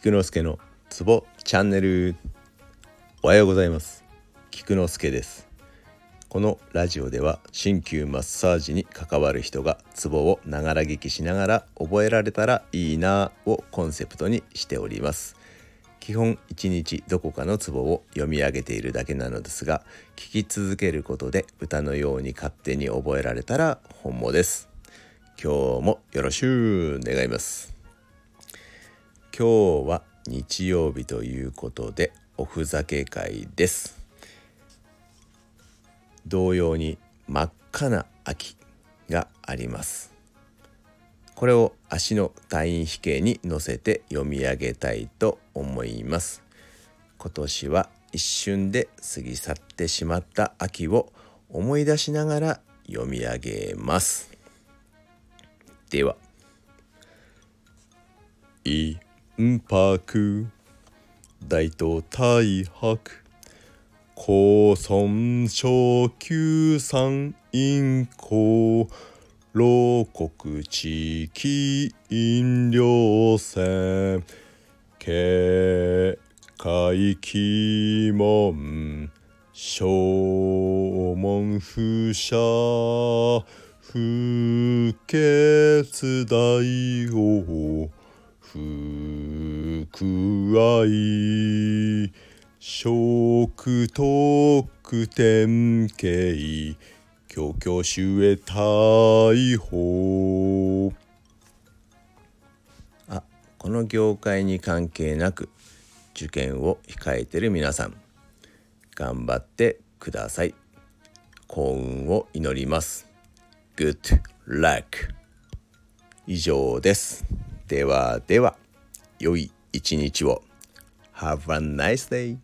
菊之助のツボチャンネル。おはようございます。菊之助です。このラジオでは鍼灸マッサージに関わる人がツボをながら聞きしながら覚えられたらいいなをコンセプトにしております。基本1日どこかのツボを読み上げているだけなのですが聞き続けることで歌のように勝手に覚えられたら本望です。今日もよろしゅう願います。今日は日曜日ということでおふざけ会です。同様に真っ赤な秋があります。これを足の退院比形に乗せて読み上げたいと思います。今年は一瞬で過ぎ去ってしまった秋を思い出しながら読み上げます。では「いんぱく大東大白高村小旧山陰公老国地域飲料船警戒鬼門小門不赦不潔大王福愛食徳典型教教主へ逮捕あこの業界に関係なく受験を控えてる皆さん。頑張ってください。幸運を祈ります。Good luck 以上です。ではでは良い一日を Have a nice day